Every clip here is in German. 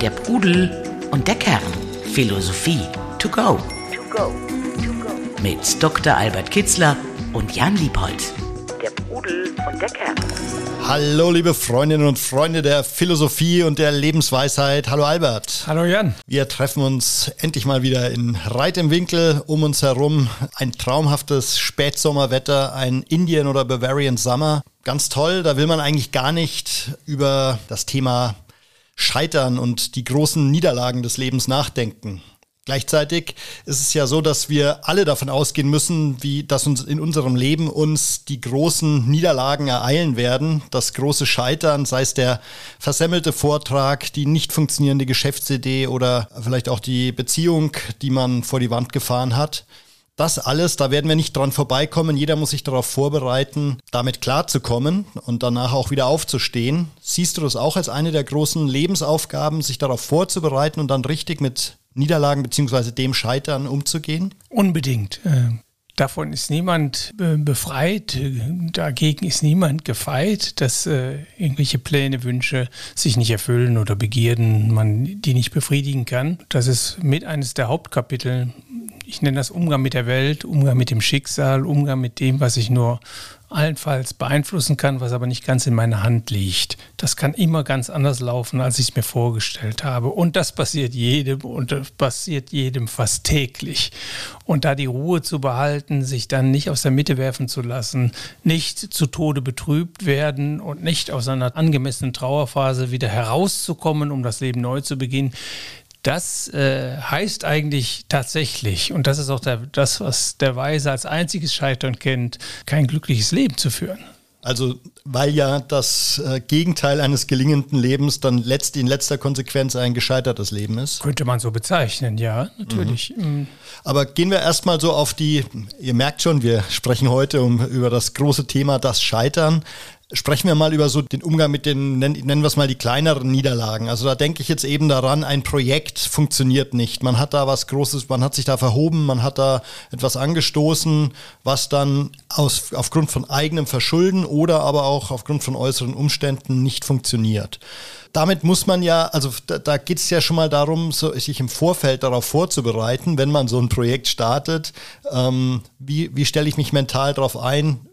Der Pudel und der Kern. Philosophie to go. To go. To go. Mit Dr. Albert Kitzler und Jan Liebold. Der Pudel und der Kern. Hallo, liebe Freundinnen und Freunde der Philosophie und der Lebensweisheit. Hallo, Albert. Hallo, Jan. Wir treffen uns endlich mal wieder in Reit im Winkel um uns herum. Ein traumhaftes Spätsommerwetter, ein Indian oder Bavarian Summer. Ganz toll. Da will man eigentlich gar nicht über das Thema Scheitern und die großen Niederlagen des Lebens nachdenken. Gleichzeitig ist es ja so, dass wir alle davon ausgehen müssen, wie, dass uns in unserem Leben uns die großen Niederlagen ereilen werden, das große Scheitern, sei es der versemmelte Vortrag, die nicht funktionierende Geschäftsidee oder vielleicht auch die Beziehung, die man vor die Wand gefahren hat. Das alles, da werden wir nicht dran vorbeikommen. Jeder muss sich darauf vorbereiten, damit klarzukommen und danach auch wieder aufzustehen. Siehst du das auch als eine der großen Lebensaufgaben, sich darauf vorzubereiten und dann richtig mit Niederlagen beziehungsweise dem Scheitern umzugehen? Unbedingt. Äh, davon ist niemand äh, befreit, dagegen ist niemand gefeit, dass äh, irgendwelche Pläne, Wünsche sich nicht erfüllen oder Begierden man die nicht befriedigen kann. Das ist mit eines der Hauptkapitel. Ich nenne das Umgang mit der Welt, Umgang mit dem Schicksal, Umgang mit dem, was ich nur allenfalls beeinflussen kann, was aber nicht ganz in meiner Hand liegt. Das kann immer ganz anders laufen, als ich es mir vorgestellt habe. Und das passiert jedem und das passiert jedem fast täglich. Und da die Ruhe zu behalten, sich dann nicht aus der Mitte werfen zu lassen, nicht zu Tode betrübt werden und nicht aus einer angemessenen Trauerphase wieder herauszukommen, um das Leben neu zu beginnen, das äh, heißt eigentlich tatsächlich, und das ist auch der, das, was der Weise als einziges Scheitern kennt, kein glückliches Leben zu führen. Also, weil ja das äh, Gegenteil eines gelingenden Lebens dann letzt, in letzter Konsequenz ein gescheitertes Leben ist. Könnte man so bezeichnen, ja, natürlich. Mhm. Aber gehen wir erstmal so auf die, ihr merkt schon, wir sprechen heute um, über das große Thema das Scheitern. Sprechen wir mal über so den Umgang mit den, nennen wir es mal die kleineren Niederlagen. Also da denke ich jetzt eben daran, ein Projekt funktioniert nicht. Man hat da was Großes, man hat sich da verhoben, man hat da etwas angestoßen, was dann aus, aufgrund von eigenem Verschulden oder aber auch aufgrund von äußeren Umständen nicht funktioniert. Damit muss man ja, also da, da geht es ja schon mal darum, so, sich im Vorfeld darauf vorzubereiten, wenn man so ein Projekt startet. Ähm, wie, wie stelle ich mich mental darauf ein?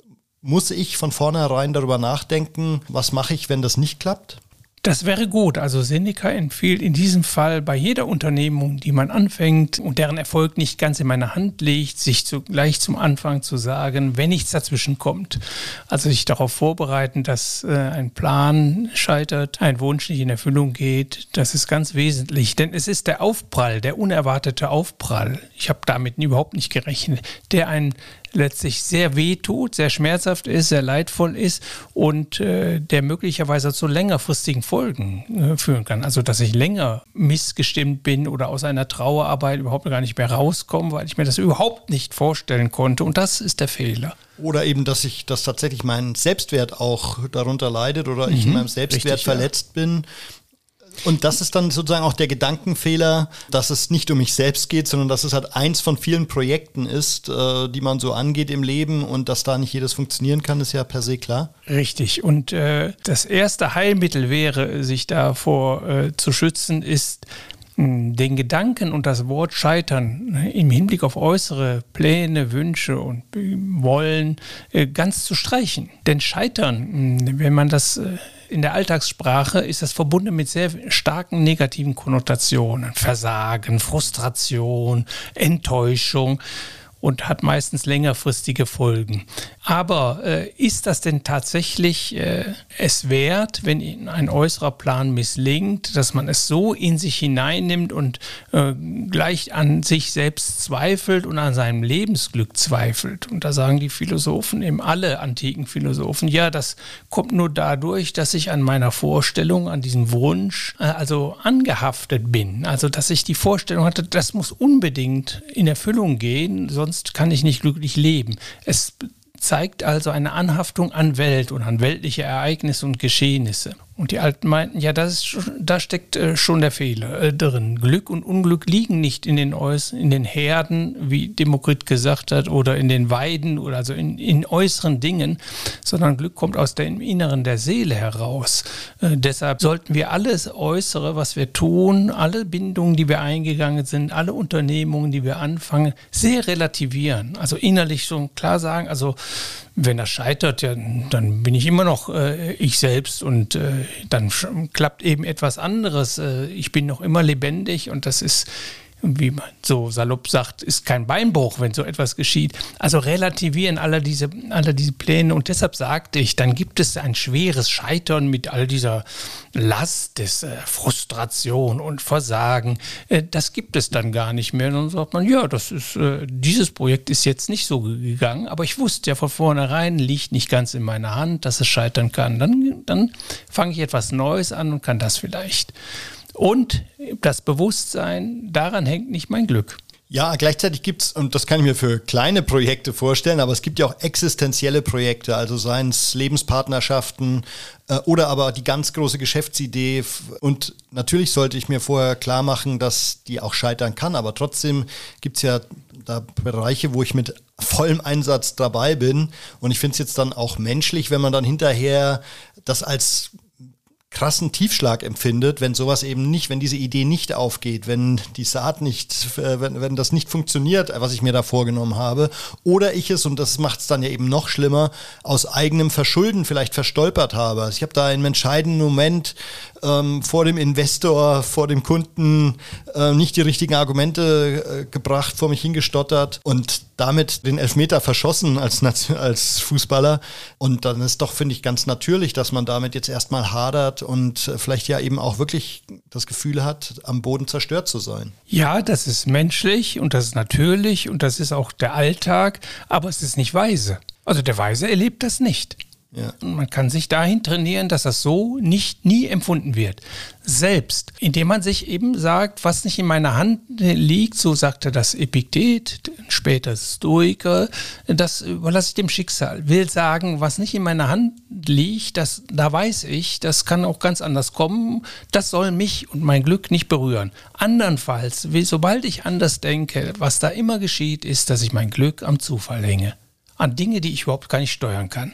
Muss ich von vornherein darüber nachdenken, was mache ich, wenn das nicht klappt? Das wäre gut. Also Seneca empfiehlt in diesem Fall bei jeder Unternehmung, die man anfängt und deren Erfolg nicht ganz in meiner Hand liegt, sich gleich zum Anfang zu sagen, wenn nichts dazwischen kommt. Also sich darauf vorbereiten, dass äh, ein Plan scheitert, ein Wunsch nicht in Erfüllung geht. Das ist ganz wesentlich, denn es ist der Aufprall, der unerwartete Aufprall. Ich habe damit überhaupt nicht gerechnet, der einen letztlich sehr weh tut, sehr schmerzhaft ist, sehr leidvoll ist und äh, der möglicherweise zu längerfristigen Folgen äh, führen kann. Also dass ich länger missgestimmt bin oder aus einer Trauerarbeit überhaupt gar nicht mehr rauskomme, weil ich mir das überhaupt nicht vorstellen konnte. Und das ist der Fehler. Oder eben, dass ich, dass tatsächlich mein Selbstwert auch darunter leidet oder ich in mhm. meinem Selbstwert Richtig, verletzt ja. bin und das ist dann sozusagen auch der Gedankenfehler, dass es nicht um mich selbst geht, sondern dass es halt eins von vielen Projekten ist, äh, die man so angeht im Leben und dass da nicht jedes funktionieren kann, ist ja per se klar. Richtig. Und äh, das erste Heilmittel wäre, sich davor äh, zu schützen, ist hm, den Gedanken und das Wort Scheitern im Hinblick auf äußere Pläne, Wünsche und Wollen äh, ganz zu streichen. Denn Scheitern, hm, wenn man das äh, in der Alltagssprache ist das verbunden mit sehr starken negativen Konnotationen. Versagen, Frustration, Enttäuschung und hat meistens längerfristige Folgen. Aber äh, ist das denn tatsächlich äh, es wert, wenn ein äußerer Plan misslingt, dass man es so in sich hineinnimmt und äh, gleich an sich selbst zweifelt und an seinem Lebensglück zweifelt? Und da sagen die Philosophen, eben alle antiken Philosophen, ja, das kommt nur dadurch, dass ich an meiner Vorstellung, an diesem Wunsch, äh, also angehaftet bin. Also, dass ich die Vorstellung hatte, das muss unbedingt in Erfüllung gehen, sonst sonst kann ich nicht glücklich leben. Es zeigt also eine Anhaftung an Welt und an weltliche Ereignisse und Geschehnisse. Und die Alten meinten, ja, das ist, da steckt äh, schon der Fehler äh, drin. Glück und Unglück liegen nicht in den, Äuß in den Herden, wie Demokrit gesagt hat, oder in den Weiden oder also in, in äußeren Dingen, sondern Glück kommt aus dem Inneren der Seele heraus. Äh, deshalb sollten wir alles Äußere, was wir tun, alle Bindungen, die wir eingegangen sind, alle Unternehmungen, die wir anfangen, sehr relativieren. Also innerlich schon klar sagen, also wenn das scheitert, ja, dann bin ich immer noch äh, ich selbst und äh, dann klappt eben etwas anderes. Äh, ich bin noch immer lebendig und das ist wie man so salopp sagt, ist kein Beinbruch, wenn so etwas geschieht. Also relativieren alle diese, alle diese Pläne. Und deshalb sagte ich, dann gibt es ein schweres Scheitern mit all dieser Last des äh, Frustration und Versagen. Äh, das gibt es dann gar nicht mehr. Und dann sagt man, ja, das ist, äh, dieses Projekt ist jetzt nicht so gegangen, aber ich wusste ja von vornherein, liegt nicht ganz in meiner Hand, dass es scheitern kann. Dann, dann fange ich etwas Neues an und kann das vielleicht. Und das Bewusstsein, daran hängt nicht mein Glück. Ja, gleichzeitig gibt es, und das kann ich mir für kleine Projekte vorstellen, aber es gibt ja auch existenzielle Projekte, also seien es Lebenspartnerschaften äh, oder aber die ganz große Geschäftsidee. Und natürlich sollte ich mir vorher klar machen, dass die auch scheitern kann, aber trotzdem gibt es ja da Bereiche, wo ich mit vollem Einsatz dabei bin. Und ich finde es jetzt dann auch menschlich, wenn man dann hinterher das als krassen Tiefschlag empfindet, wenn sowas eben nicht, wenn diese Idee nicht aufgeht, wenn die Saat nicht, äh, wenn, wenn das nicht funktioniert, was ich mir da vorgenommen habe, oder ich es, und das macht es dann ja eben noch schlimmer, aus eigenem Verschulden vielleicht verstolpert habe. Also ich habe da einen entscheidenden Moment ähm, vor dem Investor, vor dem Kunden äh, nicht die richtigen Argumente äh, gebracht, vor mich hingestottert und damit den Elfmeter verschossen als, als Fußballer. Und dann ist doch, finde ich, ganz natürlich, dass man damit jetzt erstmal hadert und äh, vielleicht ja eben auch wirklich das Gefühl hat, am Boden zerstört zu sein. Ja, das ist menschlich und das ist natürlich und das ist auch der Alltag, aber es ist nicht weise. Also der Weise erlebt das nicht. Ja. Man kann sich dahin trainieren, dass das so nicht nie empfunden wird. Selbst, indem man sich eben sagt, was nicht in meiner Hand liegt, so sagte das Epiktet, später Stoiker, das überlasse ich dem Schicksal. Will sagen, was nicht in meiner Hand liegt, das, da weiß ich, das kann auch ganz anders kommen, das soll mich und mein Glück nicht berühren. Andernfalls, sobald ich anders denke, was da immer geschieht, ist, dass ich mein Glück am Zufall hänge an Dinge, die ich überhaupt gar nicht steuern kann.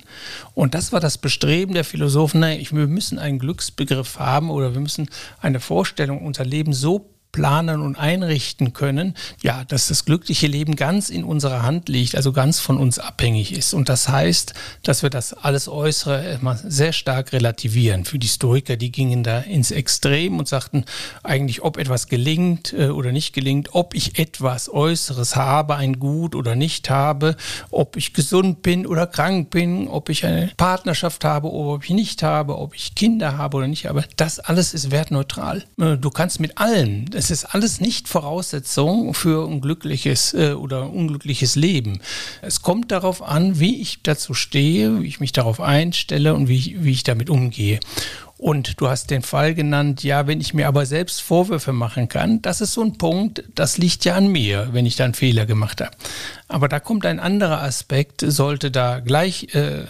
Und das war das Bestreben der Philosophen, nein, wir müssen einen Glücksbegriff haben oder wir müssen eine Vorstellung, unser Leben so planen und einrichten können, ja, dass das glückliche Leben ganz in unserer Hand liegt, also ganz von uns abhängig ist. Und das heißt, dass wir das alles Äußere immer sehr stark relativieren. Für die Historiker, die gingen da ins Extrem und sagten eigentlich, ob etwas gelingt äh, oder nicht gelingt, ob ich etwas Äußeres habe, ein Gut oder nicht habe, ob ich gesund bin oder krank bin, ob ich eine Partnerschaft habe oder ob ich nicht habe, ob ich Kinder habe oder nicht habe, das alles ist wertneutral. Äh, du kannst mit allen, es ist alles nicht Voraussetzung für ein glückliches äh, oder unglückliches Leben. Es kommt darauf an, wie ich dazu stehe, wie ich mich darauf einstelle und wie ich, wie ich damit umgehe. Und du hast den Fall genannt, ja, wenn ich mir aber selbst Vorwürfe machen kann, das ist so ein Punkt, das liegt ja an mir, wenn ich da einen Fehler gemacht habe. Aber da kommt ein anderer Aspekt, sollte da gleich äh,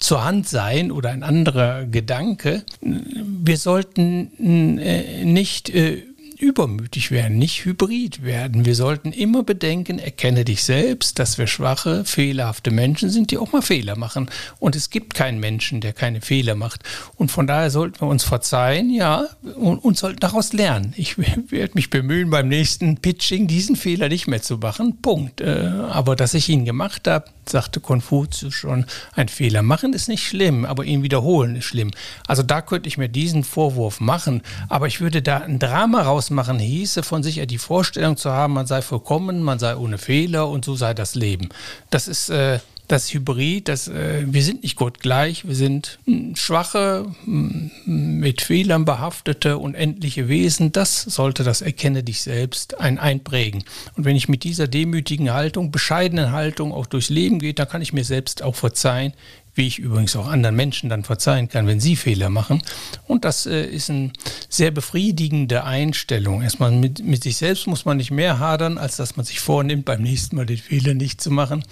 zur Hand sein oder ein anderer Gedanke. Wir sollten äh, nicht äh, übermütig werden, nicht hybrid werden. Wir sollten immer bedenken, erkenne dich selbst, dass wir schwache, fehlerhafte Menschen sind, die auch mal Fehler machen. Und es gibt keinen Menschen, der keine Fehler macht. Und von daher sollten wir uns verzeihen, ja, und, und sollten daraus lernen. Ich werde mich bemühen, beim nächsten Pitching diesen Fehler nicht mehr zu machen. Punkt. Äh, aber dass ich ihn gemacht habe, sagte Konfuzius schon, ein Fehler machen ist nicht schlimm, aber ihn wiederholen ist schlimm. Also da könnte ich mir diesen Vorwurf machen, aber ich würde da ein Drama rausmachen, hieße von sich die Vorstellung zu haben, man sei vollkommen, man sei ohne Fehler und so sei das Leben. Das ist äh, das Hybrid, das, äh, wir sind nicht Gott gleich, wir sind hm, schwache, hm, mit Fehlern behaftete und endliche Wesen. Das sollte das Erkenne dich selbst ein einprägen. Und wenn ich mit dieser demütigen Haltung, bescheidenen Haltung auch durchs Leben gehe, dann kann ich mir selbst auch verzeihen, wie ich übrigens auch anderen Menschen dann verzeihen kann, wenn sie Fehler machen. Und das äh, ist eine sehr befriedigende Einstellung. Erstmal mit, mit sich selbst muss man nicht mehr hadern, als dass man sich vornimmt, beim nächsten Mal den Fehler nicht zu machen.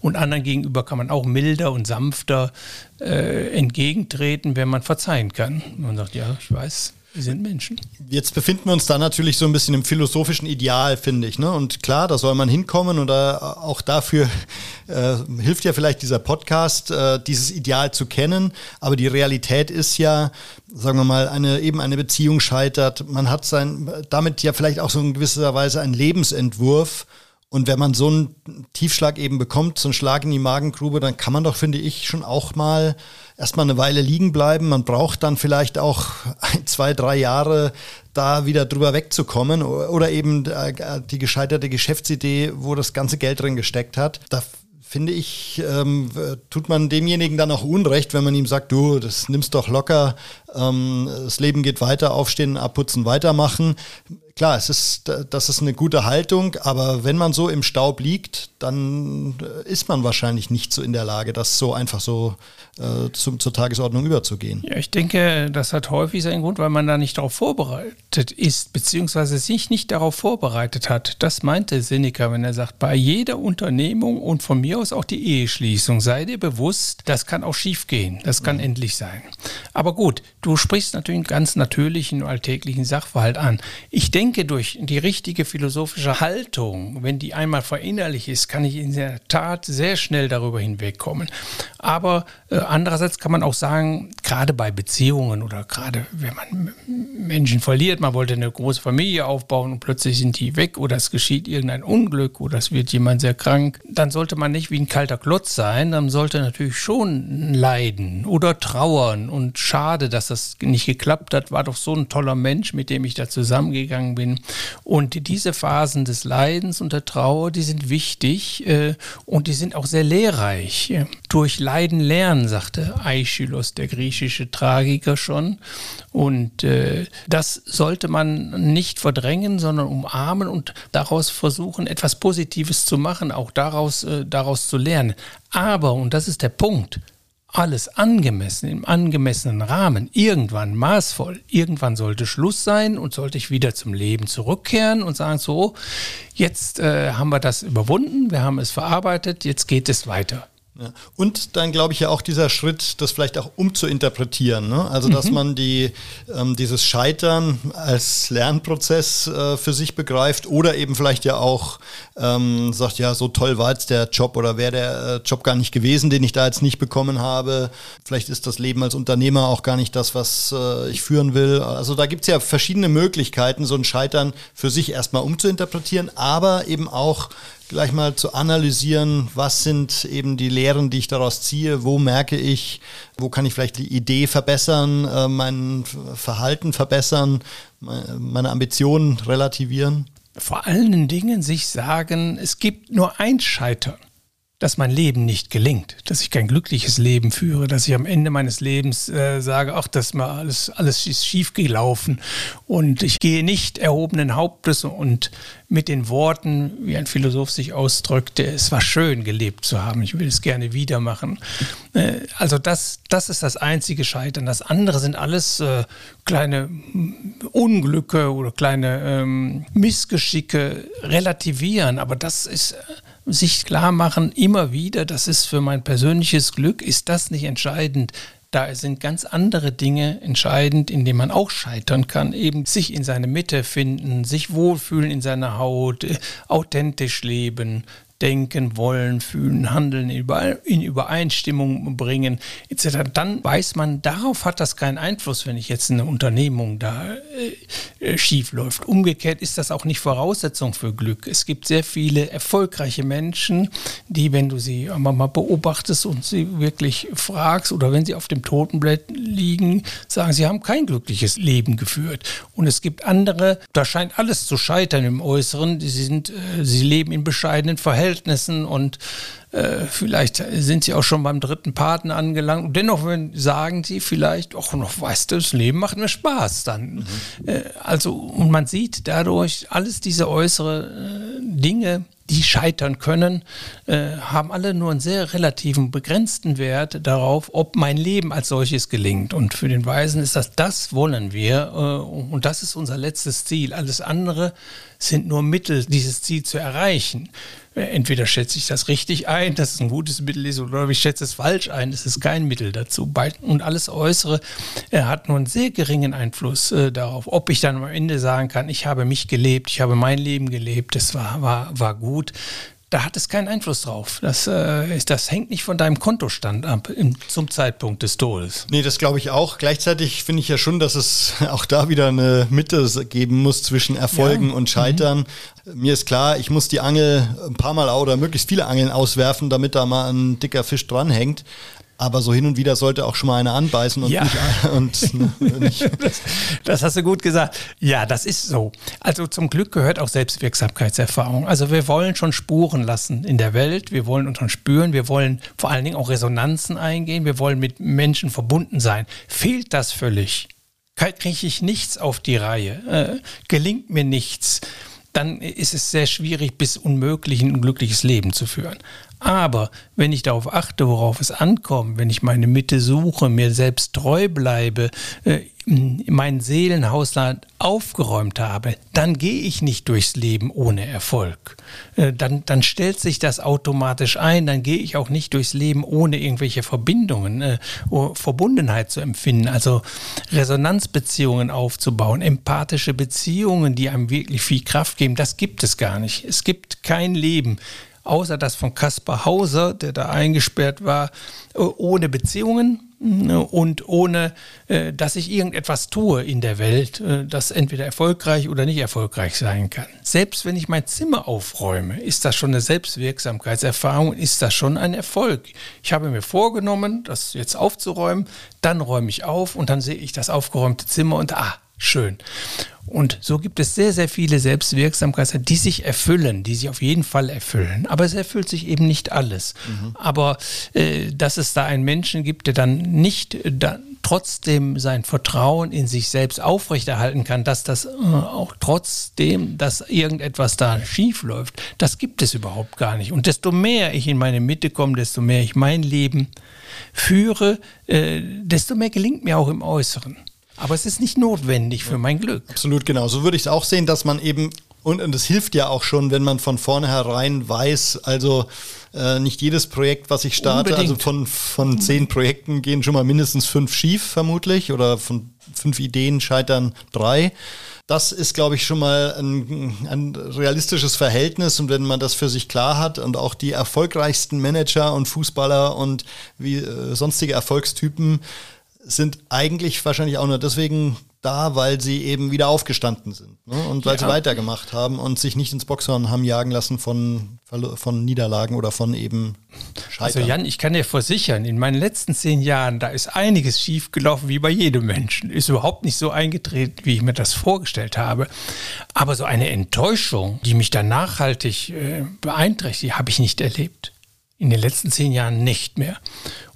Und anderen gegenüber kann man auch milder und sanfter äh, entgegentreten, wenn man verzeihen kann. Man sagt, ja, ich weiß, wir sind Menschen. Jetzt befinden wir uns da natürlich so ein bisschen im philosophischen Ideal, finde ich. Ne? Und klar, da soll man hinkommen und da, auch dafür äh, hilft ja vielleicht dieser Podcast, äh, dieses Ideal zu kennen. Aber die Realität ist ja, sagen wir mal, eine, eben eine Beziehung scheitert. Man hat sein, damit ja vielleicht auch so in gewisser Weise einen Lebensentwurf. Und wenn man so einen Tiefschlag eben bekommt, so einen Schlag in die Magengrube, dann kann man doch, finde ich, schon auch mal erstmal eine Weile liegen bleiben. Man braucht dann vielleicht auch ein, zwei, drei Jahre, da wieder drüber wegzukommen oder eben äh, die gescheiterte Geschäftsidee, wo das ganze Geld drin gesteckt hat. Da finde ich, ähm, tut man demjenigen dann auch Unrecht, wenn man ihm sagt, du, das nimmst doch locker, ähm, das Leben geht weiter, aufstehen, abputzen, weitermachen. Klar, es ist, das ist eine gute Haltung, aber wenn man so im Staub liegt, dann ist man wahrscheinlich nicht so in der Lage, das so einfach so äh, zum, zur Tagesordnung überzugehen. Ja, ich denke, das hat häufig seinen Grund, weil man da nicht darauf vorbereitet ist, beziehungsweise sich nicht darauf vorbereitet hat. Das meinte Seneca, wenn er sagt, bei jeder Unternehmung und von mir aus auch die Eheschließung, sei dir bewusst, das kann auch schiefgehen, das kann mhm. endlich sein. Aber gut, du sprichst natürlich einen ganz natürlichen, alltäglichen Sachverhalt an. Ich denke, durch die richtige philosophische Haltung, wenn die einmal verinnerlich ist, kann ich in der Tat sehr schnell darüber hinwegkommen. Aber äh, andererseits kann man auch sagen, gerade bei Beziehungen oder gerade wenn man Menschen verliert, man wollte eine große Familie aufbauen und plötzlich sind die weg oder es geschieht irgendein Unglück oder es wird jemand sehr krank, dann sollte man nicht wie ein kalter Klotz sein, dann sollte natürlich schon leiden oder trauern und schade, dass das nicht geklappt hat, war doch so ein toller Mensch, mit dem ich da zusammengegangen bin. Und diese Phasen des Leidens und der Trauer, die sind wichtig äh, und die sind auch sehr lehrreich. Durch Leiden lernen, sagte Aeschylus, der griechische Tragiker schon. Und äh, das sollte man nicht verdrängen, sondern umarmen und daraus versuchen, etwas Positives zu machen, auch daraus, äh, daraus zu lernen. Aber, und das ist der Punkt, alles angemessen, im angemessenen Rahmen, irgendwann maßvoll, irgendwann sollte Schluss sein und sollte ich wieder zum Leben zurückkehren und sagen, so, jetzt äh, haben wir das überwunden, wir haben es verarbeitet, jetzt geht es weiter. Ja. Und dann glaube ich ja auch dieser Schritt, das vielleicht auch umzuinterpretieren. Ne? Also dass mhm. man die, ähm, dieses Scheitern als Lernprozess äh, für sich begreift oder eben vielleicht ja auch ähm, sagt, ja, so toll war jetzt der Job oder wäre der äh, Job gar nicht gewesen, den ich da jetzt nicht bekommen habe. Vielleicht ist das Leben als Unternehmer auch gar nicht das, was äh, ich führen will. Also da gibt es ja verschiedene Möglichkeiten, so ein Scheitern für sich erstmal umzuinterpretieren, aber eben auch gleich mal zu analysieren, was sind eben die Lehren, die ich daraus ziehe, wo merke ich, wo kann ich vielleicht die Idee verbessern, äh, mein Verhalten verbessern, meine Ambitionen relativieren. Vor allen Dingen sich sagen, es gibt nur ein Scheitern dass mein Leben nicht gelingt, dass ich kein glückliches Leben führe, dass ich am Ende meines Lebens äh, sage, ach, das mal alles, alles ist schief gelaufen und ich gehe nicht erhobenen Hauptes und mit den Worten, wie ein Philosoph sich ausdrückte, es war schön gelebt zu haben, ich will es gerne wieder machen. Äh, also das, das ist das einzige Scheitern. Das andere sind alles äh, kleine Unglücke oder kleine ähm, Missgeschicke relativieren, aber das ist äh, sich klar machen, immer wieder, das ist für mein persönliches Glück, ist das nicht entscheidend. Da sind ganz andere Dinge entscheidend, in denen man auch scheitern kann. Eben sich in seine Mitte finden, sich wohlfühlen in seiner Haut, äh, authentisch leben, denken, wollen, fühlen, handeln, in Übereinstimmung bringen, etc., dann weiß man, darauf hat das keinen Einfluss, wenn ich jetzt eine Unternehmung da äh, äh, schief läuft. Umgekehrt ist das auch nicht Voraussetzung für Glück. Es gibt sehr viele erfolgreiche Menschen, die, wenn du sie mal beobachtest und sie wirklich fragst oder wenn sie auf dem Totenblatt liegen, sagen, sie haben kein glückliches Leben geführt. Und es gibt andere, da scheint alles zu scheitern im Äußeren, sie, sind, äh, sie leben in bescheidenen Verhältnissen Verhältnissen und äh, vielleicht sind sie auch schon beim dritten Paten angelangt. Und dennoch sagen sie vielleicht, ach, noch weißt du, das Leben macht mir Spaß dann. Mhm. Äh, also, und man sieht dadurch alles diese äußeren äh, Dinge, die scheitern können, äh, haben alle nur einen sehr relativen, begrenzten Wert darauf, ob mein Leben als solches gelingt. Und für den Weisen ist das, das wollen wir äh, und das ist unser letztes Ziel. Alles andere sind nur Mittel, dieses Ziel zu erreichen. Entweder schätze ich das richtig ein, dass es ein gutes Mittel ist, oder ich schätze es falsch ein, es ist kein Mittel dazu. Und alles Äußere hat nur einen sehr geringen Einfluss äh, darauf, ob ich dann am Ende sagen kann, ich habe mich gelebt, ich habe mein Leben gelebt, das war, war, war gut da hat es keinen Einfluss drauf. Das, äh, ist, das hängt nicht von deinem Kontostand ab im, zum Zeitpunkt des Todes. Nee, das glaube ich auch. Gleichzeitig finde ich ja schon, dass es auch da wieder eine Mitte geben muss zwischen Erfolgen ja. und Scheitern. Mhm. Mir ist klar, ich muss die Angel ein paar Mal oder möglichst viele Angeln auswerfen, damit da mal ein dicker Fisch dranhängt. Aber so hin und wieder sollte auch schon mal einer anbeißen und ja. nicht. Und, ne, nicht. Das, das, hast du gut gesagt. Ja, das ist so. Also zum Glück gehört auch Selbstwirksamkeitserfahrung. Also wir wollen schon Spuren lassen in der Welt. Wir wollen uns schon spüren. Wir wollen vor allen Dingen auch Resonanzen eingehen. Wir wollen mit Menschen verbunden sein. Fehlt das völlig? Kriege ich nichts auf die Reihe? Äh, gelingt mir nichts? dann ist es sehr schwierig bis unmöglich ein glückliches Leben zu führen. Aber wenn ich darauf achte, worauf es ankommt, wenn ich meine Mitte suche, mir selbst treu bleibe, äh, mein Seelenhausland aufgeräumt habe, dann gehe ich nicht durchs Leben ohne Erfolg. Äh, dann, dann stellt sich das automatisch ein, dann gehe ich auch nicht durchs Leben ohne irgendwelche Verbindungen, äh, Verbundenheit zu empfinden, also Resonanzbeziehungen aufzubauen, empathische Beziehungen, die einem wirklich viel Kraft geben, das gibt es gar nicht. Es gibt kein Leben außer das von Kaspar Hauser, der da eingesperrt war, äh, ohne Beziehungen äh, und ohne, äh, dass ich irgendetwas tue in der Welt, das entweder erfolgreich oder nicht erfolgreich sein kann. Selbst wenn ich mein Zimmer aufräume, ist das schon eine Selbstwirksamkeitserfahrung, ist das schon ein Erfolg. Ich habe mir vorgenommen, das jetzt aufzuräumen, dann räume ich auf und dann sehe ich das aufgeräumte Zimmer und ah, schön. Und so gibt es sehr, sehr viele Selbstwirksamkeiten, die sich erfüllen, die sich auf jeden Fall erfüllen. Aber es erfüllt sich eben nicht alles. Mhm. Aber äh, dass es da einen Menschen gibt, der dann nicht da, trotzdem sein Vertrauen in sich selbst aufrechterhalten kann, dass das äh, auch trotzdem, dass irgendetwas da schief läuft, das gibt es überhaupt gar nicht. Und desto mehr ich in meine Mitte komme, desto mehr ich mein Leben führe, äh, desto mehr gelingt mir auch im Äußeren. Aber es ist nicht notwendig für mein Glück. Absolut genau. So würde ich es auch sehen, dass man eben, und, und es hilft ja auch schon, wenn man von vornherein weiß, also äh, nicht jedes Projekt, was ich starte, also Unbedingt. also von, von zehn Projekten gehen schon mal mindestens fünf schief, vermutlich, oder von fünf Ideen scheitern drei. Das ist, glaube ich, schon mal ein, ein, realistisches Verhältnis. Und wenn man das für sich klar hat und auch die erfolgreichsten Manager und Fußballer und wie äh, sonstige Erfolgstypen sind eigentlich wahrscheinlich auch nur deswegen da, weil sie eben wieder aufgestanden sind ne? und weil ja. sie weitergemacht haben und sich nicht ins Boxhorn haben jagen lassen von, von Niederlagen oder von eben Scheitern. Also Jan, ich kann dir versichern, in meinen letzten zehn Jahren, da ist einiges schiefgelaufen wie bei jedem Menschen. Ist überhaupt nicht so eingetreten, wie ich mir das vorgestellt habe. Aber so eine Enttäuschung, die mich dann nachhaltig äh, beeinträchtigt, habe ich nicht erlebt in den letzten zehn Jahren nicht mehr.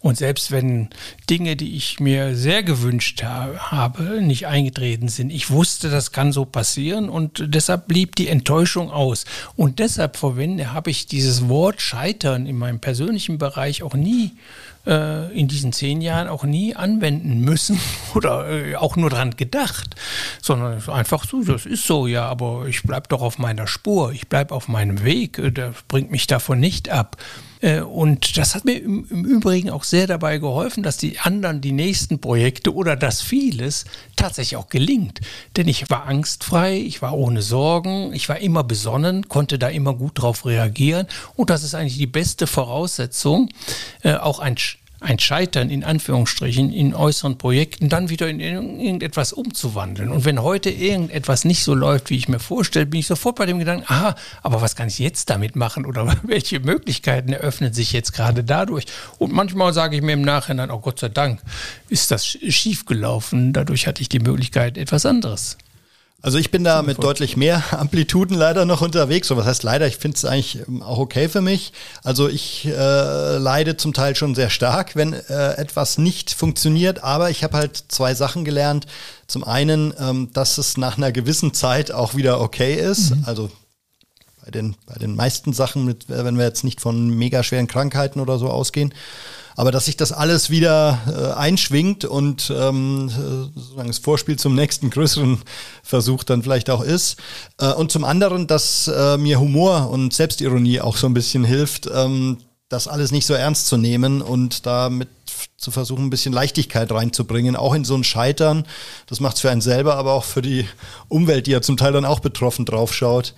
Und selbst wenn Dinge, die ich mir sehr gewünscht habe, nicht eingetreten sind, ich wusste, das kann so passieren und deshalb blieb die Enttäuschung aus. Und deshalb verwende, habe ich dieses Wort Scheitern in meinem persönlichen Bereich auch nie äh, in diesen zehn Jahren auch nie anwenden müssen oder äh, auch nur dran gedacht, sondern einfach so, das ist so, ja, aber ich bleibe doch auf meiner Spur, ich bleibe auf meinem Weg, äh, der bringt mich davon nicht ab. Äh, und das hat mir im, Übrigen auch sehr dabei geholfen, dass die anderen, die nächsten Projekte oder das vieles tatsächlich auch gelingt. Denn ich war angstfrei, ich war ohne Sorgen, ich war immer besonnen, konnte da immer gut drauf reagieren. Und das ist eigentlich die beste Voraussetzung, äh, auch ein ein Scheitern in Anführungsstrichen in äußeren Projekten dann wieder in irgendetwas umzuwandeln. Und wenn heute irgendetwas nicht so läuft, wie ich mir vorstelle, bin ich sofort bei dem Gedanken, aha, aber was kann ich jetzt damit machen oder welche Möglichkeiten eröffnen sich jetzt gerade dadurch? Und manchmal sage ich mir im Nachhinein, oh Gott sei Dank, ist das schiefgelaufen. Dadurch hatte ich die Möglichkeit, etwas anderes also ich bin da mit deutlich mehr Amplituden leider noch unterwegs. So was heißt leider, ich finde es eigentlich ähm, auch okay für mich. Also ich äh, leide zum Teil schon sehr stark, wenn äh, etwas nicht funktioniert. Aber ich habe halt zwei Sachen gelernt. Zum einen, ähm, dass es nach einer gewissen Zeit auch wieder okay ist. Mhm. Also bei den, bei den meisten Sachen, mit, wenn wir jetzt nicht von mega schweren Krankheiten oder so ausgehen. Aber dass sich das alles wieder äh, einschwingt und ähm, sozusagen das Vorspiel zum nächsten größeren Versuch dann vielleicht auch ist. Äh, und zum anderen, dass äh, mir Humor und Selbstironie auch so ein bisschen hilft, ähm, das alles nicht so ernst zu nehmen und damit zu versuchen, ein bisschen Leichtigkeit reinzubringen, auch in so ein Scheitern. Das macht es für einen selber, aber auch für die Umwelt, die ja zum Teil dann auch betroffen draufschaut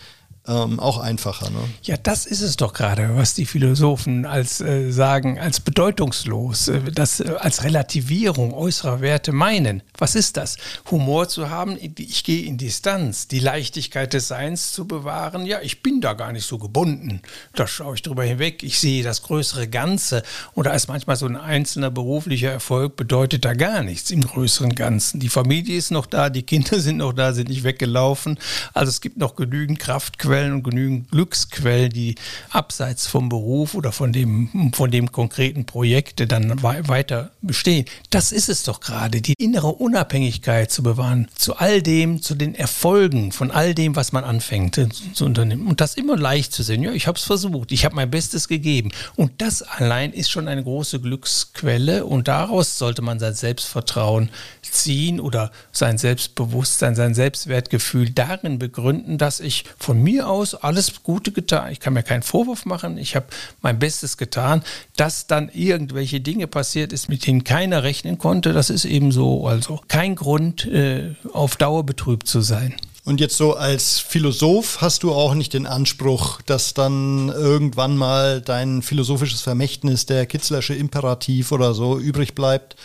ähm, auch einfacher. Ne? Ja, das ist es doch gerade, was die Philosophen als äh, sagen, als bedeutungslos, äh, das äh, als Relativierung äußerer Werte meinen. Was ist das? Humor zu haben, ich gehe in Distanz, die Leichtigkeit des Seins zu bewahren. Ja, ich bin da gar nicht so gebunden. Da schaue ich drüber hinweg. Ich sehe das größere Ganze. Oder als manchmal so ein einzelner beruflicher Erfolg bedeutet da gar nichts im größeren Ganzen. Die Familie ist noch da, die Kinder sind noch da, sind nicht weggelaufen. Also es gibt noch genügend Kraftquellen Quellen und genügend Glücksquellen, die abseits vom Beruf oder von dem, von dem konkreten Projekt dann weiter bestehen. Das ist es doch gerade, die innere Unabhängigkeit zu bewahren, zu all dem, zu den Erfolgen von all dem, was man anfängt äh, zu unternehmen. Und das immer leicht zu sehen. Ja, ich habe es versucht, ich habe mein Bestes gegeben. Und das allein ist schon eine große Glücksquelle und daraus sollte man sein Selbstvertrauen ziehen oder sein Selbstbewusstsein, sein Selbstwertgefühl darin begründen, dass ich von mir aus alles Gute getan. Ich kann mir keinen Vorwurf machen. Ich habe mein Bestes getan. Dass dann irgendwelche Dinge passiert ist, mit denen keiner rechnen konnte, das ist eben so. Also kein Grund, äh, auf Dauer betrübt zu sein. Und jetzt so als Philosoph hast du auch nicht den Anspruch, dass dann irgendwann mal dein philosophisches Vermächtnis, der Kitzlersche Imperativ oder so übrig bleibt.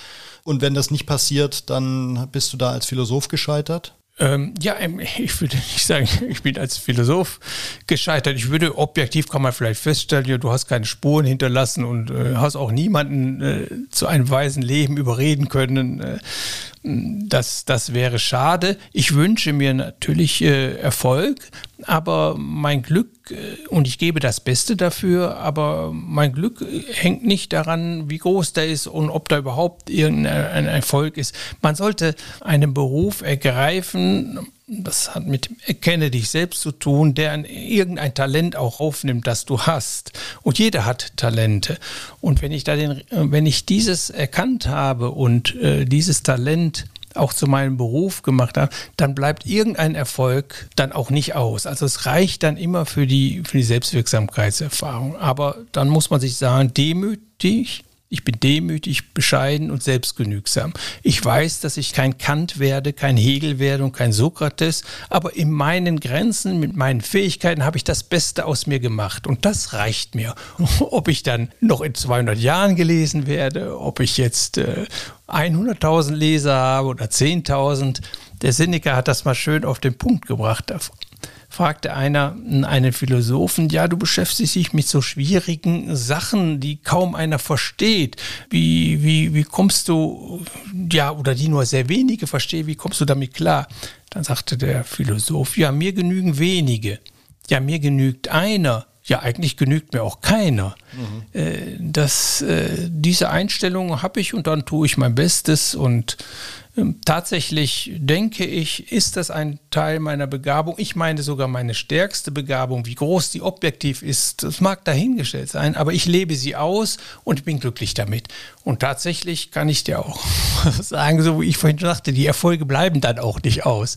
Und wenn das nicht passiert, dann bist du da als Philosoph gescheitert? Ähm, ja, ähm, ich würde nicht sagen, ich bin als Philosoph gescheitert. Ich würde objektiv kann man vielleicht feststellen, ja, du hast keine Spuren hinterlassen und äh, hast auch niemanden äh, zu einem weisen Leben überreden können. Äh, das, das wäre schade. Ich wünsche mir natürlich äh, Erfolg, aber mein Glück, äh, und ich gebe das Beste dafür, aber mein Glück hängt nicht daran, wie groß der ist und ob da überhaupt irgendein Erfolg ist. Man sollte einen Beruf ergreifen, das hat mit Erkenne dich selbst zu tun, der irgendein Talent auch aufnimmt, das du hast. Und jeder hat Talente. Und wenn ich da den, wenn ich dieses erkannt habe und äh, dieses Talent auch zu meinem Beruf gemacht habe, dann bleibt irgendein Erfolg dann auch nicht aus. Also es reicht dann immer für die, für die Selbstwirksamkeitserfahrung. Aber dann muss man sich sagen, demütig ich bin demütig, bescheiden und selbstgenügsam. Ich weiß, dass ich kein Kant werde, kein Hegel werde und kein Sokrates, aber in meinen Grenzen, mit meinen Fähigkeiten habe ich das Beste aus mir gemacht und das reicht mir. Ob ich dann noch in 200 Jahren gelesen werde, ob ich jetzt äh, 100.000 Leser habe oder 10.000, der Seneca hat das mal schön auf den Punkt gebracht fragte einer einen Philosophen, ja, du beschäftigst dich mit so schwierigen Sachen, die kaum einer versteht. Wie, wie, wie kommst du, ja, oder die nur sehr wenige verstehen, wie kommst du damit klar? Dann sagte der Philosoph, ja, mir genügen wenige. Ja, mir genügt einer. Ja, eigentlich genügt mir auch keiner. Mhm. Äh, das, äh, diese Einstellung habe ich und dann tue ich mein Bestes und tatsächlich denke ich, ist das ein Teil meiner Begabung. Ich meine sogar meine stärkste Begabung. Wie groß die objektiv ist, das mag dahingestellt sein, aber ich lebe sie aus und bin glücklich damit. Und tatsächlich kann ich dir auch sagen, so wie ich vorhin sagte, die Erfolge bleiben dann auch nicht aus.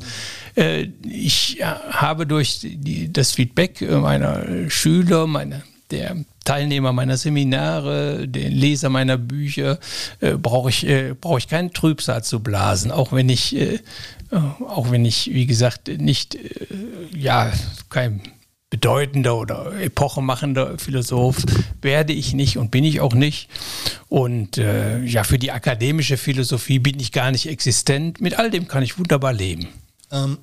Äh, ich habe durch das Feedback meiner Schüler, meine der Teilnehmer meiner Seminare, den Leser meiner Bücher, äh, brauche ich, äh, brauche ich keinen Trübsal zu blasen, auch wenn ich, äh, äh auch wenn ich, wie gesagt, nicht, äh, ja, kein bedeutender oder epochemachender Philosoph werde ich nicht und bin ich auch nicht. Und äh, ja, für die akademische Philosophie bin ich gar nicht existent. Mit all dem kann ich wunderbar leben. Ähm,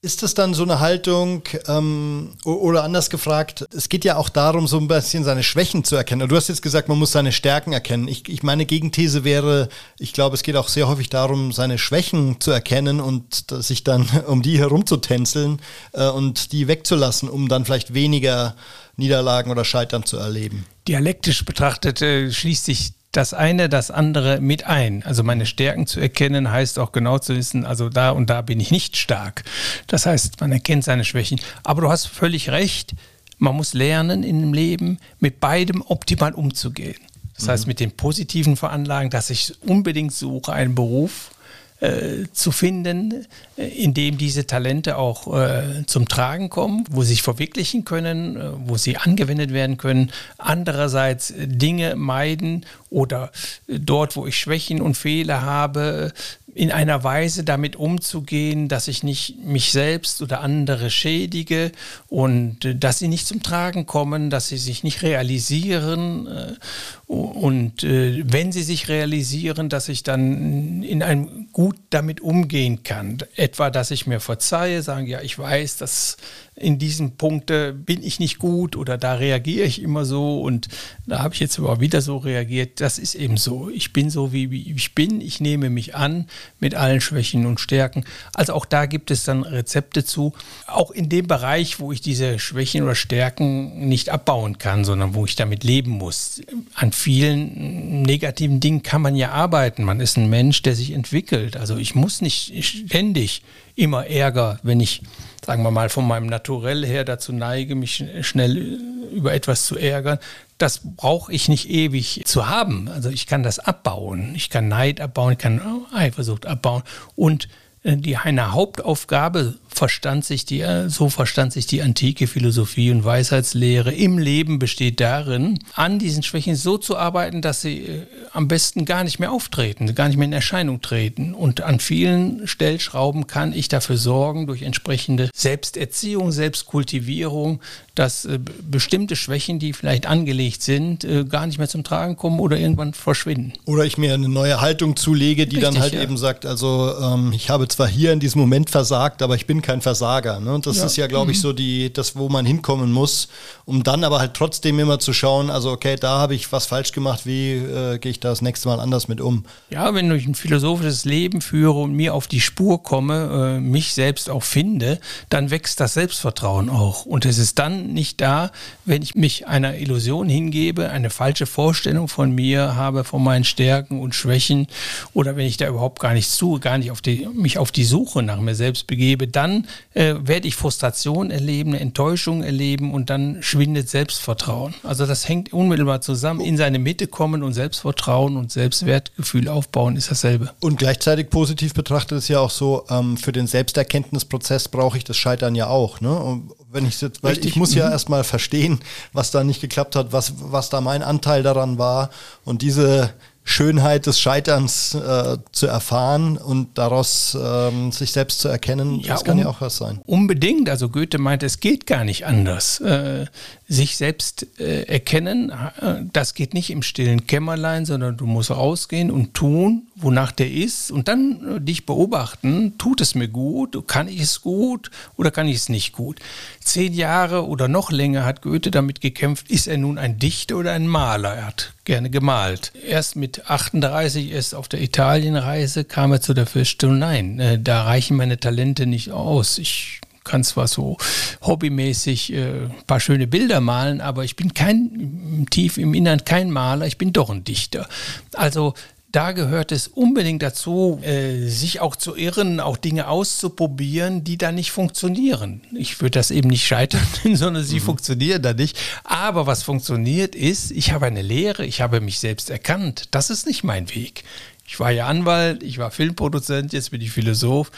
ist das dann so eine Haltung, ähm, oder anders gefragt, es geht ja auch darum, so ein bisschen seine Schwächen zu erkennen. Du hast jetzt gesagt, man muss seine Stärken erkennen. Ich, ich meine Gegenthese wäre, ich glaube, es geht auch sehr häufig darum, seine Schwächen zu erkennen und sich dann um die herumzutänzeln äh, und die wegzulassen, um dann vielleicht weniger Niederlagen oder Scheitern zu erleben. Dialektisch betrachtet äh, schließt sich das eine das andere mit ein. Also meine Stärken zu erkennen heißt auch genau zu wissen, also da und da bin ich nicht stark. Das heißt, man erkennt seine Schwächen. Aber du hast völlig recht, man muss lernen in dem Leben, mit beidem optimal umzugehen. Das mhm. heißt, mit den positiven Veranlagen, dass ich unbedingt suche, einen Beruf, äh, zu finden, äh, in dem diese Talente auch äh, zum Tragen kommen, wo sie sich verwirklichen können, äh, wo sie angewendet werden können. Andererseits Dinge meiden oder dort, wo ich Schwächen und Fehler habe, in einer Weise damit umzugehen, dass ich nicht mich selbst oder andere schädige und äh, dass sie nicht zum Tragen kommen, dass sie sich nicht realisieren äh, und äh, wenn sie sich realisieren, dass ich dann in einem gut damit umgehen kann. Etwa, dass ich mir verzeihe, sagen, ja, ich weiß, dass in diesem Punkte bin ich nicht gut oder da reagiere ich immer so und da habe ich jetzt aber wieder so reagiert. Das ist eben so. Ich bin so, wie, wie ich bin. Ich nehme mich an mit allen Schwächen und Stärken. Also auch da gibt es dann Rezepte zu. Auch in dem Bereich, wo ich diese Schwächen oder Stärken nicht abbauen kann, sondern wo ich damit leben muss. An vielen negativen Dingen kann man ja arbeiten. Man ist ein Mensch, der sich entwickelt. Also ich muss nicht ständig immer Ärger, wenn ich, sagen wir mal, von meinem Naturell her dazu neige, mich schnell über etwas zu ärgern. Das brauche ich nicht ewig zu haben. Also ich kann das abbauen. Ich kann Neid abbauen, ich kann Eifersucht abbauen und die eine Hauptaufgabe verstand sich die, äh, so verstand sich die antike Philosophie und Weisheitslehre im Leben besteht darin, an diesen Schwächen so zu arbeiten, dass sie äh, am besten gar nicht mehr auftreten, gar nicht mehr in Erscheinung treten. Und an vielen Stellschrauben kann ich dafür sorgen, durch entsprechende Selbsterziehung, Selbstkultivierung, dass äh, bestimmte Schwächen, die vielleicht angelegt sind, äh, gar nicht mehr zum Tragen kommen oder irgendwann verschwinden. Oder ich mir eine neue Haltung zulege, die Richtig, dann halt ja. eben sagt, also ähm, ich habe zwar hier in diesem Moment versagt, aber ich bin kein Versager. Ne? Und das ja. ist ja, glaube ich, mhm. so die, das, wo man hinkommen muss, um dann aber halt trotzdem immer zu schauen, also okay, da habe ich was falsch gemacht, wie äh, gehe ich da das nächste Mal anders mit um? Ja, wenn ich ein philosophisches Leben führe und mir auf die Spur komme, äh, mich selbst auch finde, dann wächst das Selbstvertrauen auch. Und es ist dann nicht da, wenn ich mich einer Illusion hingebe, eine falsche Vorstellung von mir habe, von meinen Stärken und Schwächen oder wenn ich da überhaupt gar nicht zu, gar nicht auf die, mich auf die Suche nach mir selbst begebe, dann äh, werde ich Frustration erleben, eine Enttäuschung erleben und dann schwindet Selbstvertrauen. Also das hängt unmittelbar zusammen. In seine Mitte kommen und Selbstvertrauen und Selbstwertgefühl aufbauen ist dasselbe. Und gleichzeitig positiv betrachtet ist ja auch so, ähm, für den Selbsterkenntnisprozess brauche ich das Scheitern ja auch. Ne? Und wenn ich jetzt, weil Richtig. ich muss ja mhm. erstmal verstehen, was da nicht geklappt hat, was, was da mein Anteil daran war. Und diese Schönheit des Scheiterns äh, zu erfahren und daraus ähm, sich selbst zu erkennen, ja, das kann um, ja auch was sein. Unbedingt. Also Goethe meint, es geht gar nicht anders. Äh, sich selbst äh, erkennen, äh, das geht nicht im stillen Kämmerlein, sondern du musst rausgehen und tun, wonach der ist und dann äh, dich beobachten, tut es mir gut, kann ich es gut oder kann ich es nicht gut. Zehn Jahre oder noch länger hat Goethe damit gekämpft, ist er nun ein Dichter oder ein Maler? Er hat gerne gemalt. Erst mit 38, erst auf der Italienreise, kam er zu der Feststellung, nein, äh, da reichen meine Talente nicht aus. Ich kann zwar so hobbymäßig äh, ein paar schöne Bilder malen, aber ich bin kein, tief im Innern kein Maler, ich bin doch ein Dichter. Also da gehört es unbedingt dazu, äh, sich auch zu irren, auch Dinge auszuprobieren, die da nicht funktionieren. Ich würde das eben nicht scheitern, sondern sie mhm. funktionieren da nicht. Aber was funktioniert ist, ich habe eine Lehre, ich habe mich selbst erkannt. Das ist nicht mein Weg. Ich war ja Anwalt, ich war Filmproduzent, jetzt bin ich Philosoph.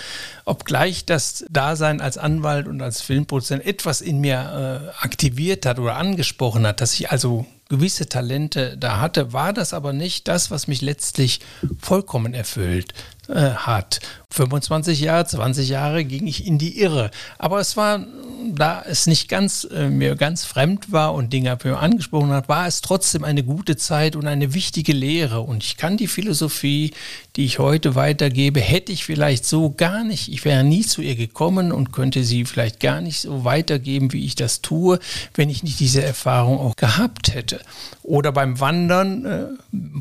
Obgleich das Dasein als Anwalt und als Filmproduzent etwas in mir äh, aktiviert hat oder angesprochen hat, dass ich also gewisse Talente da hatte, war das aber nicht das, was mich letztlich vollkommen erfüllt äh, hat. 25 Jahre, 20 Jahre ging ich in die Irre. Aber es war, da es nicht ganz äh, mir ganz fremd war und Dinge mir angesprochen hat, war es trotzdem eine gute Zeit und eine wichtige Lehre. Und ich kann die Philosophie, die ich heute weitergebe, hätte ich vielleicht so gar nicht, ich wäre nie zu ihr gekommen und könnte sie vielleicht gar nicht so weitergeben, wie ich das tue, wenn ich nicht diese Erfahrung auch gehabt hätte. Oder beim Wandern äh,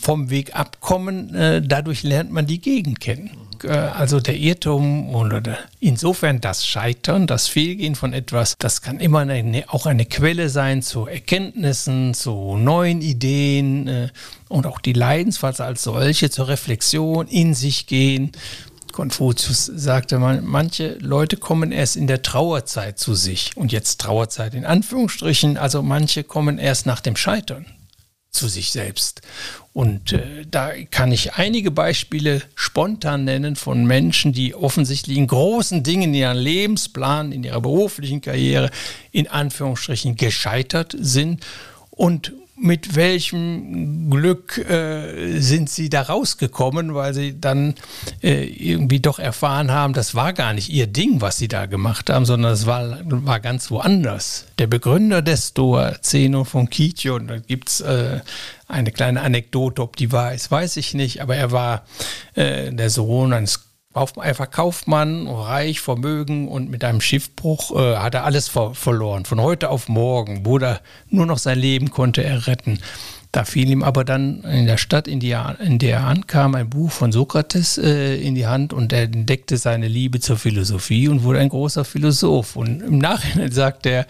vom Weg abkommen, äh, dadurch lernt man die Gegend kennen. Äh, also der Irrtum oder insofern das Scheitern, das Fehlgehen von etwas, das kann immer eine, auch eine Quelle sein zu Erkenntnissen, zu neuen Ideen und auch die Leidensphase als solche zur Reflexion in sich gehen Konfuzius sagte, man, manche Leute kommen erst in der Trauerzeit zu sich. Und jetzt Trauerzeit in Anführungsstrichen. Also manche kommen erst nach dem Scheitern zu sich selbst. Und äh, da kann ich einige Beispiele spontan nennen von Menschen, die offensichtlich in großen Dingen in ihrem Lebensplan, in ihrer beruflichen Karriere in Anführungsstrichen gescheitert sind und mit welchem Glück äh, sind sie da rausgekommen, weil sie dann äh, irgendwie doch erfahren haben, das war gar nicht ihr Ding, was sie da gemacht haben, sondern es war, war ganz woanders. Der Begründer des Stoa, Zeno von Kition, da gibt es äh, eine kleine Anekdote, ob die wahr ist, weiß ich nicht, aber er war äh, der Sohn eines einfach Kaufmann, reich, Vermögen und mit einem Schiffbruch äh, hat er alles ver verloren. Von heute auf morgen, wo er nur noch sein Leben konnte er retten. Da fiel ihm aber dann in der Stadt, in, die, in der er ankam, ein Buch von Sokrates äh, in die Hand und er entdeckte seine Liebe zur Philosophie und wurde ein großer Philosoph. Und im Nachhinein sagt er,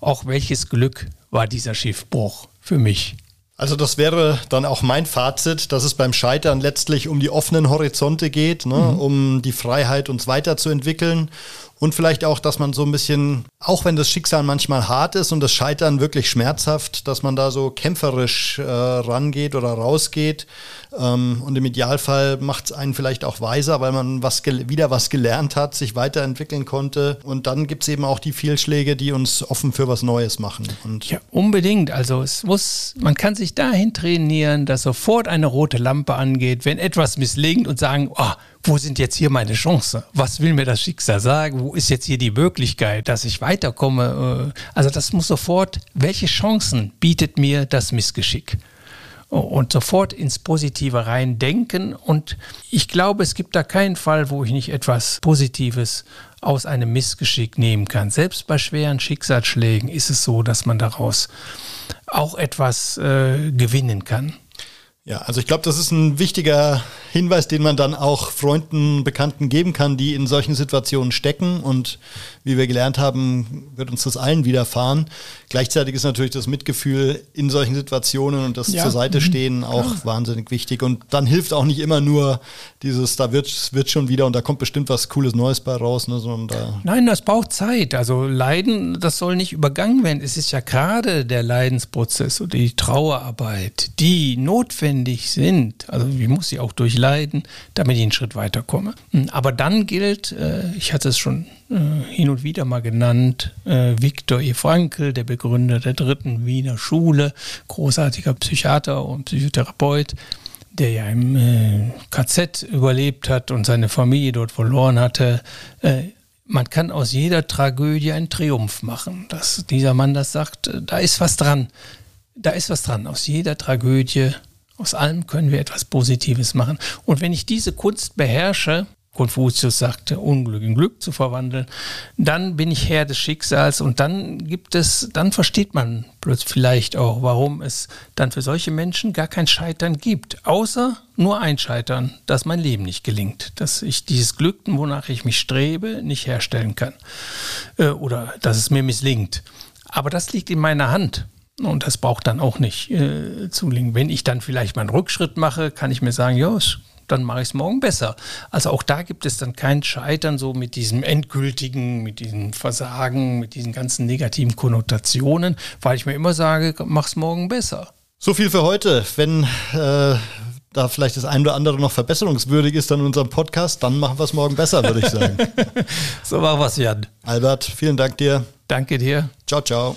auch welches Glück war dieser Schiffbruch für mich. Also das wäre dann auch mein Fazit, dass es beim Scheitern letztlich um die offenen Horizonte geht, ne, mhm. um die Freiheit, uns weiterzuentwickeln und vielleicht auch, dass man so ein bisschen, auch wenn das Schicksal manchmal hart ist und das Scheitern wirklich schmerzhaft, dass man da so kämpferisch äh, rangeht oder rausgeht. Ähm, und im Idealfall macht es einen vielleicht auch weiser, weil man was wieder was gelernt hat, sich weiterentwickeln konnte. Und dann gibt es eben auch die Fehlschläge, die uns offen für was Neues machen. Und ja, unbedingt. Also es muss, man kann sich dahin trainieren, dass sofort eine rote Lampe angeht, wenn etwas misslingt und sagen, oh, wo sind jetzt hier meine Chancen? Was will mir das Schicksal sagen? Wo ist jetzt hier die Möglichkeit, dass ich weiterkomme? Äh, also das muss sofort, welche Chancen bietet mir das Missgeschick? Und sofort ins Positive rein denken. Und ich glaube, es gibt da keinen Fall, wo ich nicht etwas Positives aus einem Missgeschick nehmen kann. Selbst bei schweren Schicksalsschlägen ist es so, dass man daraus auch etwas äh, gewinnen kann. Ja, also ich glaube, das ist ein wichtiger Hinweis, den man dann auch Freunden, Bekannten geben kann, die in solchen Situationen stecken. Und wie wir gelernt haben, wird uns das allen widerfahren. Gleichzeitig ist natürlich das Mitgefühl in solchen Situationen und das ja. zur Seite mhm. stehen auch ja. wahnsinnig wichtig. Und dann hilft auch nicht immer nur dieses, da wird, wird schon wieder und da kommt bestimmt was Cooles Neues bei raus. Ne, da Nein, das braucht Zeit. Also Leiden, das soll nicht übergangen werden. Es ist ja gerade der Leidensprozess und die Trauerarbeit, die notwendig notwendig sind, also ich muss sie auch durchleiden, damit ich einen Schritt weiterkomme. Hm, aber dann gilt, äh, ich hatte es schon äh, hin und wieder mal genannt, äh, Viktor E. Frankl, der Begründer der dritten Wiener Schule, großartiger Psychiater und Psychotherapeut, der ja im KZ überlebt hat und seine Familie dort verloren hatte. Man kann aus jeder Tragödie einen Triumph machen. Dass dieser Mann das sagt, da ist was dran. Da ist was dran. Aus jeder Tragödie aus allem können wir etwas Positives machen. Und wenn ich diese Kunst beherrsche, Konfuzius sagte, Unglück in Glück zu verwandeln, dann bin ich Herr des Schicksals und dann gibt es, dann versteht man plötzlich vielleicht auch, warum es dann für solche Menschen gar kein Scheitern gibt, außer nur ein Scheitern, dass mein Leben nicht gelingt, dass ich dieses Glück, wonach ich mich strebe, nicht herstellen kann äh, oder dass es mir misslingt. Aber das liegt in meiner Hand. Und das braucht dann auch nicht äh, zu gelingen. Wenn ich dann vielleicht mal einen Rückschritt mache, kann ich mir sagen, ja, dann mache ich es morgen besser. Also auch da gibt es dann kein Scheitern so mit diesem endgültigen, mit diesem Versagen, mit diesen ganzen negativen Konnotationen, weil ich mir immer sage, mach es morgen besser. So viel für heute. Wenn äh, da vielleicht das ein oder andere noch verbesserungswürdig ist an unserem Podcast, dann machen wir es morgen besser, würde ich sagen. so machen wir es, Jan. Albert, vielen Dank dir. Danke dir. Ciao, ciao.